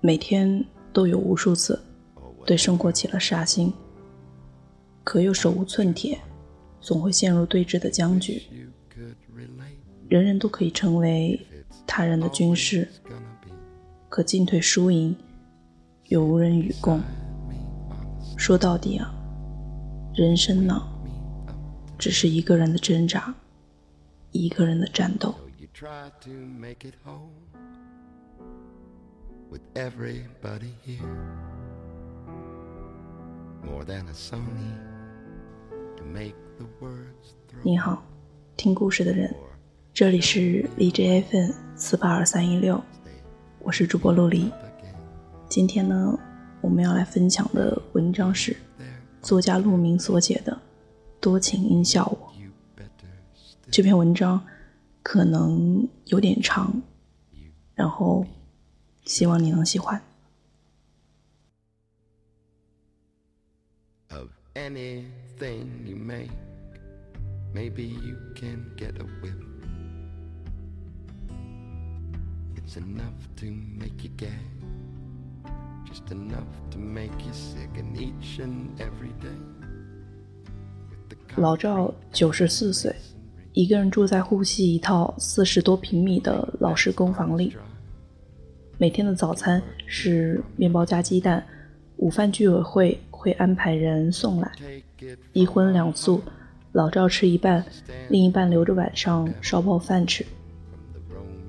每天都有无数次对生活起了杀心，可又手无寸铁，总会陷入对峙的僵局。人人都可以成为他人的军师，可进退输赢又无人与共。说到底啊，人生呢，只是一个人的挣扎，一个人的战斗。with everybody here. More than a sunny make the words 你好听故事的人这里是 djf 四八二三一六我是主播陆离。今天呢我们要来分享的文章是作家陆明所写的多情应笑我。这篇文章可能有点长然后希望你能喜欢。of anything you make. Maybe you can get a whiff. It's enough to make you gag, just enough to make you sick, and each and every day. 老赵九十四岁，一个人住在沪西一套四十多平米的老式公房里。每天的早餐是面包加鸡蛋，午饭居委会会安排人送来，一荤两素，老赵吃一半，另一半留着晚上烧泡饭吃。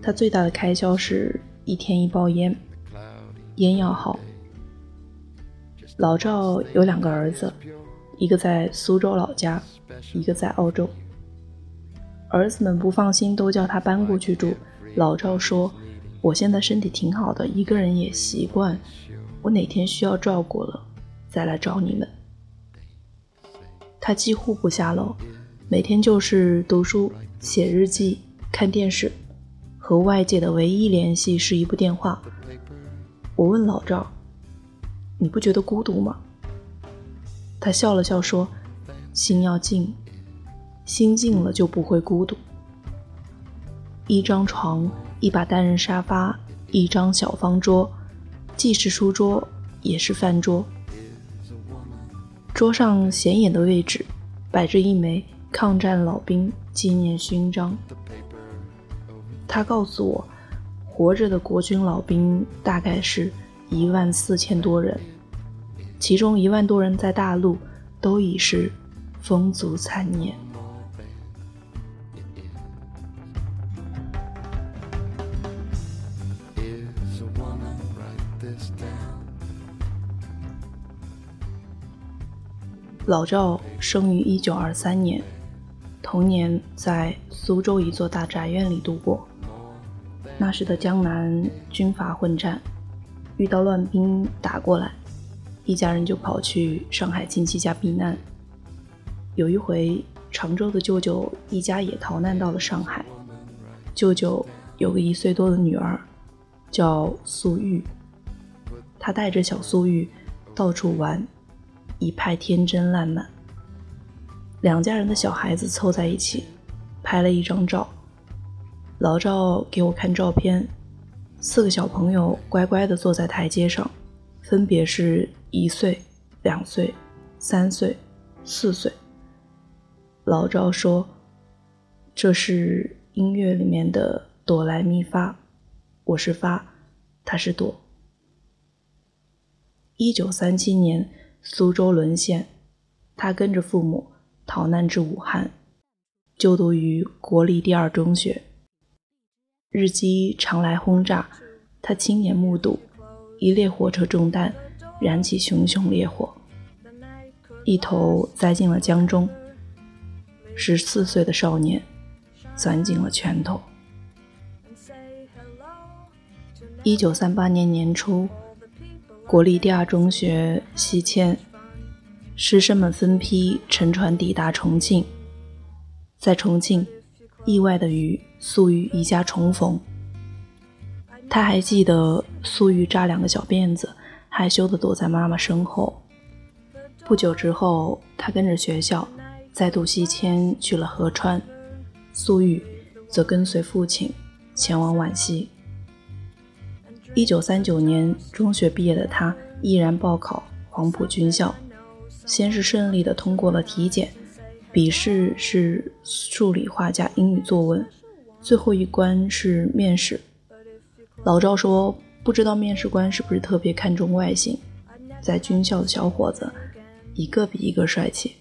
他最大的开销是一天一包烟，烟要好。老赵有两个儿子，一个在苏州老家，一个在澳洲。儿子们不放心，都叫他搬过去住。老赵说：“我现在身体挺好的，一个人也习惯。我哪天需要照顾了，再来找你们。”他几乎不下楼，每天就是读书、写日记、看电视，和外界的唯一联系是一部电话。我问老赵：“你不觉得孤独吗？”他笑了笑说：“心要静，心静了就不会孤独。一张床，一把单人沙发，一张小方桌，既是书桌，也是饭桌。桌上显眼的位置，摆着一枚抗战老兵纪念勋章。他告诉我，活着的国军老兵大概是一万四千多人，其中一万多人在大陆都已是风烛残年。老赵生于一九二三年，童年在苏州一座大宅院里度过。那时的江南军阀混战，遇到乱兵打过来，一家人就跑去上海亲戚家避难。有一回，常州的舅舅一家也逃难到了上海。舅舅有个一岁多的女儿，叫苏玉。他带着小苏玉到处玩，一派天真烂漫。两家人的小孩子凑在一起，拍了一张照。老赵给我看照片，四个小朋友乖乖地坐在台阶上，分别是一岁、两岁、三岁、四岁。老赵说：“这是音乐里面的哆来咪发，我是发，他是哆。”一九三七年，苏州沦陷，他跟着父母逃难至武汉，就读于国立第二中学。日机常来轰炸，他亲眼目睹一列火车中弹，燃起熊熊烈火，一头栽进了江中。十四岁的少年攥紧了拳头。一九三八年年初，国立第二中学西迁，师生们分批乘船抵达重庆，在重庆，意外的与苏玉一家重逢。他还记得苏玉扎两个小辫子，害羞地躲在妈妈身后。不久之后，他跟着学校再度西迁去了合川，苏玉则跟随父亲前往皖西。一九三九年中学毕业的他，毅然报考黄埔军校，先是顺利的通过了体检，笔试是数理化加英语作文，最后一关是面试。老赵说，不知道面试官是不是特别看重外形，在军校的小伙子，一个比一个帅气。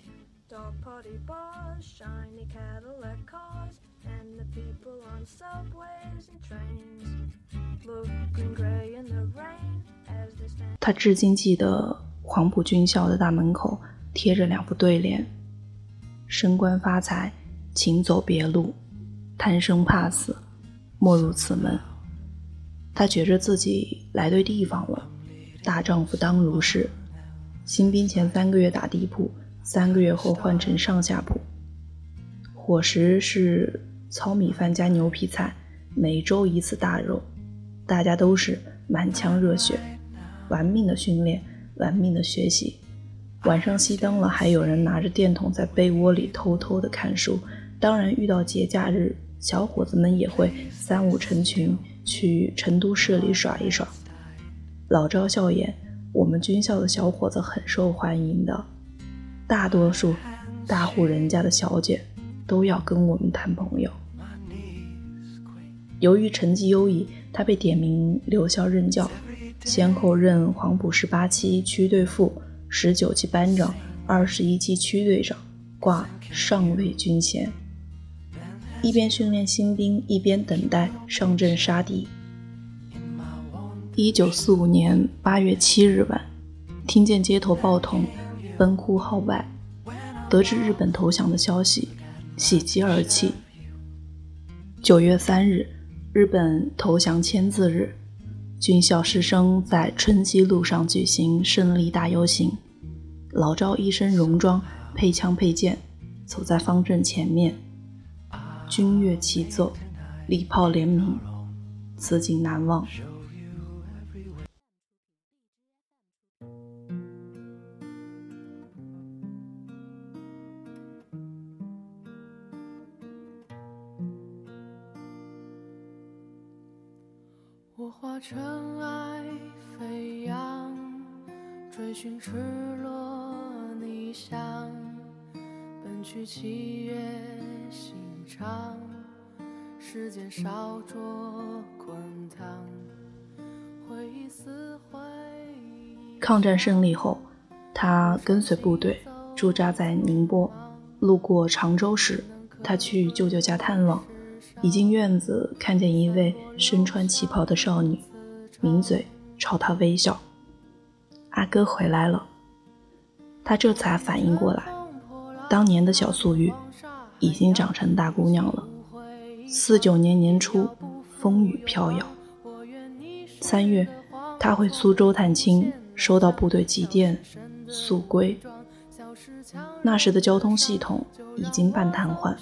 他至今记得黄埔军校的大门口贴着两副对联：“升官发财，请走别路；贪生怕死，莫入此门。”他觉着自己来对地方了，大丈夫当如是。新兵前三个月打地铺，三个月后换成上下铺，伙食是糙米饭加牛皮菜，每周一次大肉。大家都是满腔热血，玩命的训练，玩命的学习。晚上熄灯了，还有人拿着电筒在被窝里偷偷的看书。当然，遇到节假日，小伙子们也会三五成群去成都市里耍一耍。老赵笑言：“我们军校的小伙子很受欢迎的，大多数大户人家的小姐都要跟我们谈朋友。”由于成绩优异。他被点名留校任教，先后任黄埔十八期区队副、十九期班长、二十一期区队长，挂上尉军衔。一边训练新兵，一边等待上阵杀敌。一九四五年八月七日晚，听见街头报童奔呼号外，得知日本投降的消息，喜极而泣。九月三日。日本投降签字日，军校师生在春熙路上举行胜利大游行。老赵一身戎装，配枪配剑，走在方阵前面，军乐齐奏，礼炮连鸣，此景难忘。尘埃飞扬，追寻赤裸逆翔，奔去七月心肠，时间烧灼滚烫，回忆撕毁。抗战胜利后，他跟随部队驻扎在宁波，路过常州时，他去舅舅家探望。一进院子，看见一位身穿旗袍的少女，抿嘴朝他微笑。阿哥回来了，他这才反应过来，当年的小素玉已经长成大姑娘了。四九年年初，风雨飘摇。三月，他回苏州探亲，收到部队急电，速归。那时的交通系统已经半瘫痪。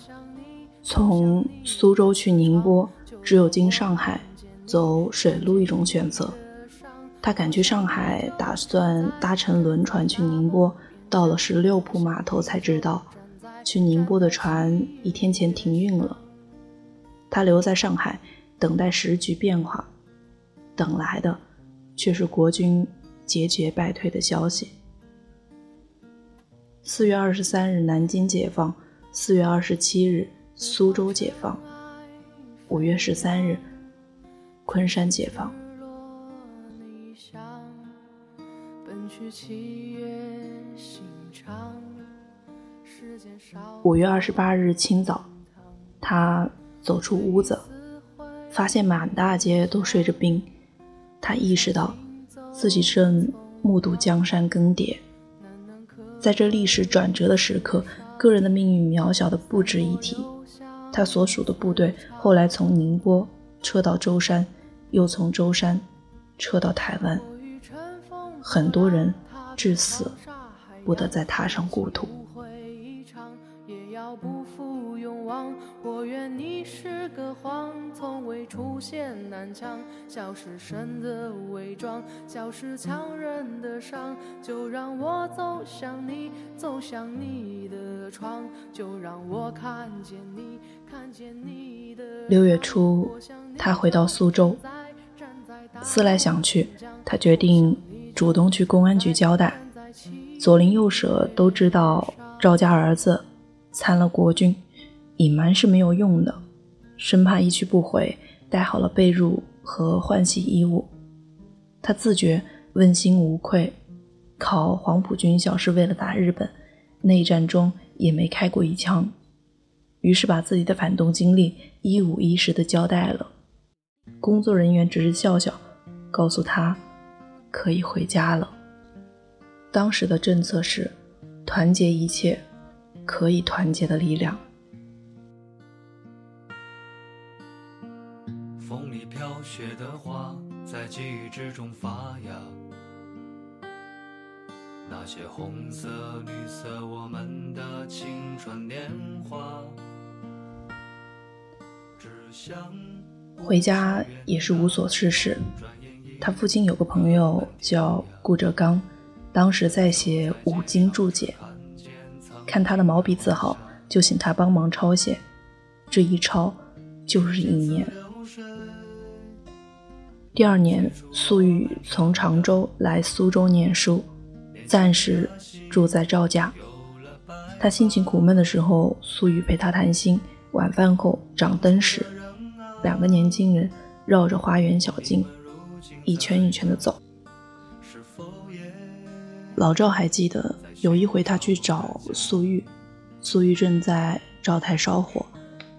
从苏州去宁波，只有经上海走水路一种选择。他赶去上海，打算搭乘轮船去宁波。到了十六铺码头，才知道去宁波的船一天前停运了。他留在上海，等待时局变化，等来的却是国军节节败退的消息。四月二十三日，南京解放；四月二十七日。苏州解放，五月十三日，昆山解放。五月二十八日清早，他走出屋子，发现满大街都睡着兵。他意识到自己正目睹江山更迭，在这历史转折的时刻，个人的命运渺小的不值一提。他所属的部队后来从宁波撤到舟山，又从舟山撤到台湾。很多人至死不得再踏上故土。要不负勇往，我愿你是个谎，从未出现南墙，笑是神的伪装，笑是强忍的伤，就让我走向你，走向你的窗，就让我看见你，看见你的。六月初，他回到苏州，思来想去，他决定主动去公安局交代。左邻右舍都知道赵家儿子参了国军，隐瞒是没有用的，生怕一去不回，带好了被褥和换洗衣物。他自觉问心无愧，考黄埔军校是为了打日本，内战中也没开过一枪，于是把自己的反动经历一五一十的交代了。工作人员只是笑笑，告诉他可以回家了。当时的政策是团结一切可以团结的力量。风里飘雪的花在记忆之中发芽，那些红色、绿色，我们的青春年华。只想回家也是无所事事。他父亲有个朋友叫顾哲刚。当时在写《五经注解》，看他的毛笔字好，就请他帮忙抄写。这一抄就是一年。第二年，苏玉从常州来苏州念书，暂时住在赵家。他心情苦闷的时候，苏玉陪他谈心。晚饭后，掌灯时，两个年轻人绕着花园小径，一圈一圈的走。老赵还记得有一回，他去找素玉，素玉正在灶台烧火，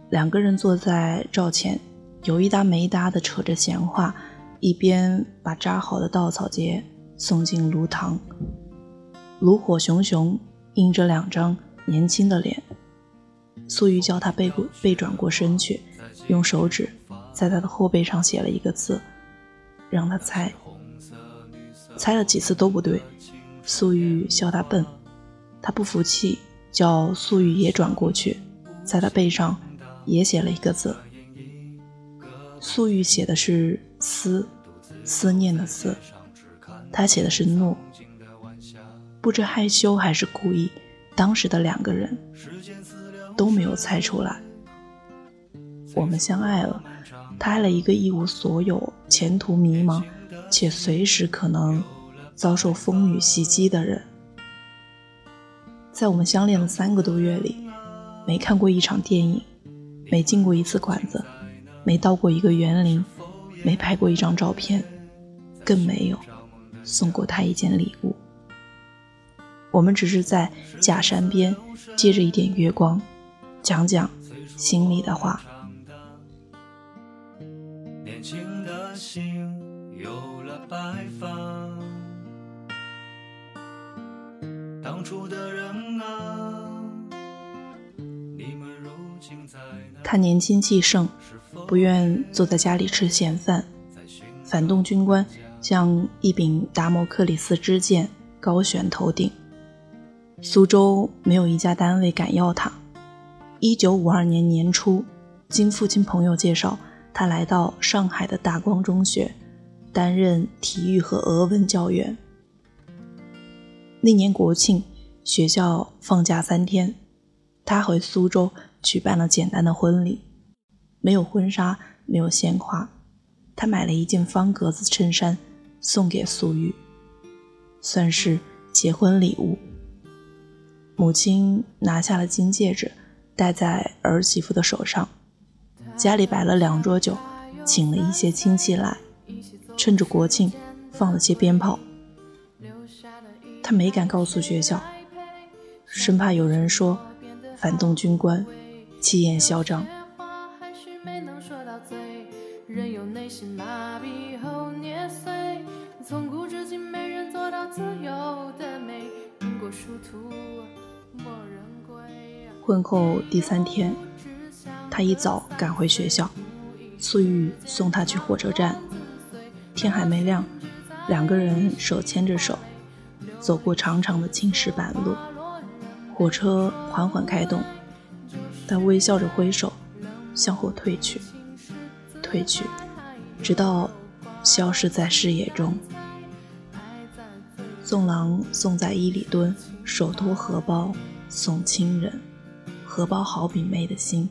两个人坐在灶前，有一搭没一搭的扯着闲话，一边把扎好的稻草结送进炉膛。炉火熊熊，映着两张年轻的脸。素玉叫他背过背转过身去，用手指在他的后背上写了一个字，让他猜。猜了几次都不对。素玉笑他笨，他不服气，叫素玉也转过去，在他背上也写了一个字。素玉写的是思，思念的思，他写的是怒，不知害羞还是故意，当时的两个人都没有猜出来。我们相爱了，他爱了一个一无所有、前途迷茫，且随时可能。遭受风雨袭击的人，在我们相恋的三个多月里，没看过一场电影，没进过一次馆子，没到过一个园林，没拍过一张照片，更没有送过他一件礼物。我们只是在假山边借着一点月光，讲讲心里的话。了白发。他年轻气盛，不愿坐在家里吃闲饭。反动军官将一柄达摩克里斯之剑高悬头顶，苏州没有一家单位敢要他。一九五二年年初，经父亲朋友介绍，他来到上海的大光中学，担任体育和俄文教员。那年国庆。学校放假三天，他回苏州举办了简单的婚礼，没有婚纱，没有鲜花，他买了一件方格子衬衫送给苏玉，算是结婚礼物。母亲拿下了金戒指，戴在儿媳妇的手上。家里摆了两桌酒，请了一些亲戚来，趁着国庆放了些鞭炮。他没敢告诉学校。生怕有人说反动军官气焰嚣张。婚后第三天，他一早赶回学校，苏玉送他去火车站。天还没亮，两个人手牵着手，走过长长的青石板路。火车缓缓开动，他微笑着挥手，向后退去，退去，直到消失在视野中。送郎送在伊里蹲，手托荷包送亲人，荷包好比妹的心，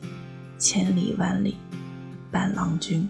千里万里伴郎君。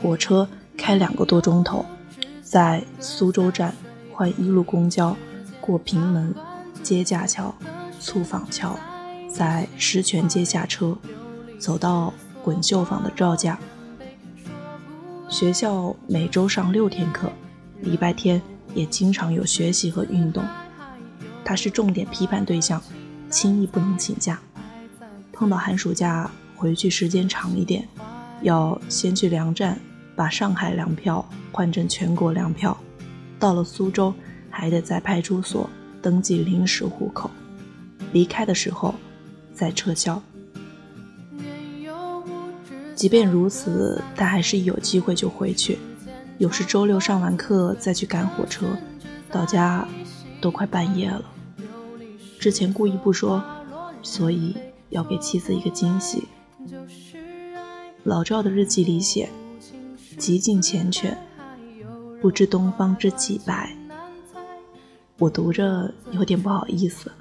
火车开两个多钟头，在苏州站换一路公交，过平门、接驾桥、醋坊桥，在石泉街下车，走到滚绣坊的赵家。学校每周上六天课，礼拜天也经常有学习和运动。他是重点批判对象，轻易不能请假。碰到寒暑假回去时间长一点，要先去粮站把上海粮票换成全国粮票。到了苏州，还得在派出所登记临时户口。离开的时候再撤销。即便如此，他还是有机会就回去。有时周六上完课再去赶火车，到家都快半夜了。之前故意不说，所以要给妻子一个惊喜。老赵的日记里写：“极尽缱绻，不知东方之既白。”我读着有点不好意思，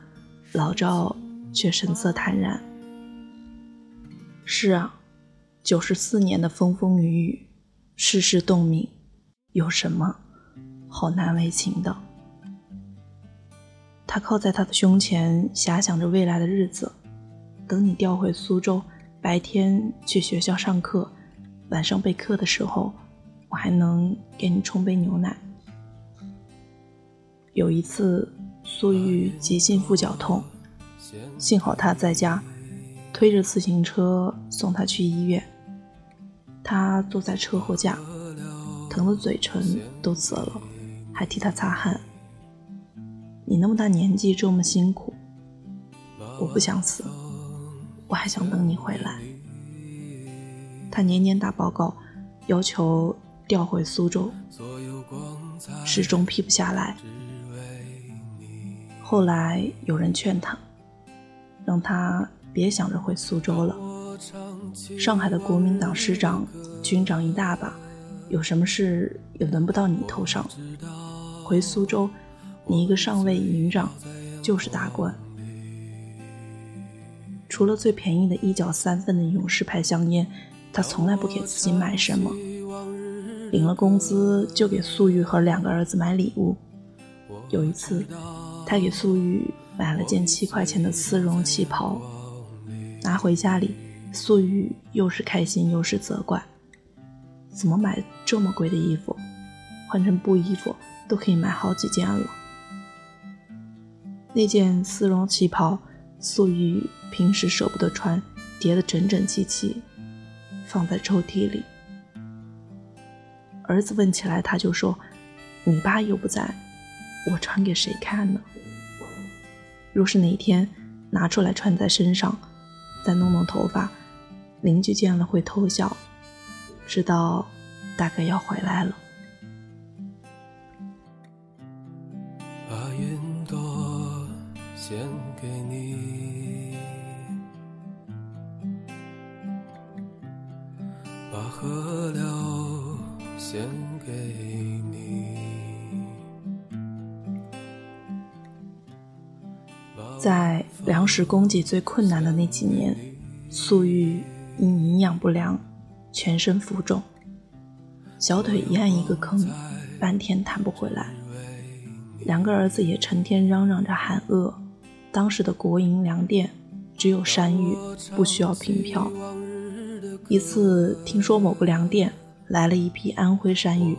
老赵却神色坦然。是啊，九十四年的风风雨雨，世事洞明，有什么好难为情的？他靠在他的胸前，遐想着未来的日子。等你调回苏州，白天去学校上课，晚上备课的时候，我还能给你冲杯牛奶。有一次，苏玉急性腹绞痛，幸好他在家，推着自行车送他去医院。他坐在车后架，疼得嘴唇都紫了，还替他擦汗。你那么大年纪这么辛苦，我不想死，我还想等你回来。他年年打报告，要求调回苏州，始终批不下来。后来有人劝他，让他别想着回苏州了。上海的国民党师长、军长一大把，有什么事也轮不到你头上。回苏州。你一个上尉营长，就是大官。除了最便宜的一角三分的勇士牌香烟，他从来不给自己买什么。领了工资就给素玉和两个儿子买礼物。有一次，他给素玉买了件七块钱的丝绒旗袍，拿回家里，素玉又是开心又是责怪：怎么买这么贵的衣服？换成布衣服都可以买好几件了。那件丝绒旗袍，素玉平时舍不得穿，叠得整整齐齐，放在抽屉里。儿子问起来，他就说：“你爸又不在，我穿给谁看呢？若是哪天拿出来穿在身上，再弄弄头发，邻居见了会偷笑，知道大概要回来了。”在粮食供给最困难的那几年，粟裕因营养不良，全身浮肿，小腿一按一个坑，半天弹不回来。两个儿子也成天嚷嚷着喊饿。当时的国营粮店只有山芋，不需要凭票。一次听说某个粮店来了一批安徽山芋，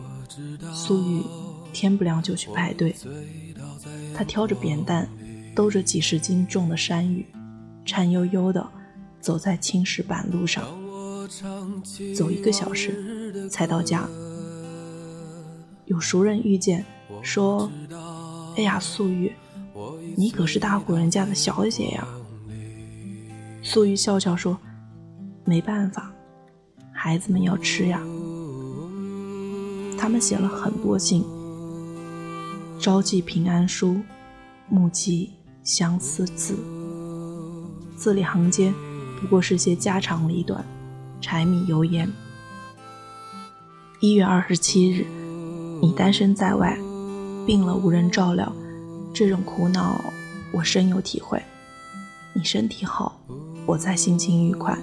粟裕天不亮就去排队。他挑着扁担，兜着几十斤重的山芋，颤悠悠地走在青石板路上，走一个小时才到家。有熟人遇见，说：“哎呀，素玉，你可是大户人家的小姐呀。”素玉笑笑说：“没办法，孩子们要吃呀。”他们写了很多信，朝寄平安书，暮寄相思字，字里行间不过是些家长里短、柴米油盐。一月二十七日，你单身在外，病了无人照料，这种苦恼我深有体会。你身体好。我才心情愉快。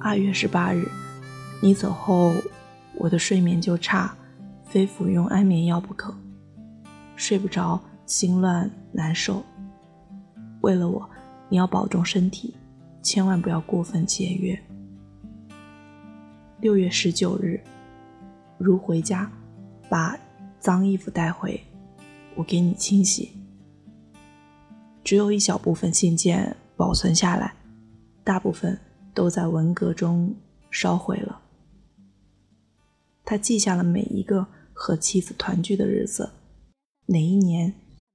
二月十八日，你走后，我的睡眠就差，非服用安眠药不可。睡不着，心乱难受。为了我，你要保重身体，千万不要过分节约。六月十九日，如回家，把脏衣服带回，我给你清洗。只有一小部分信件保存下来，大部分都在文革中烧毁了。他记下了每一个和妻子团聚的日子，哪一年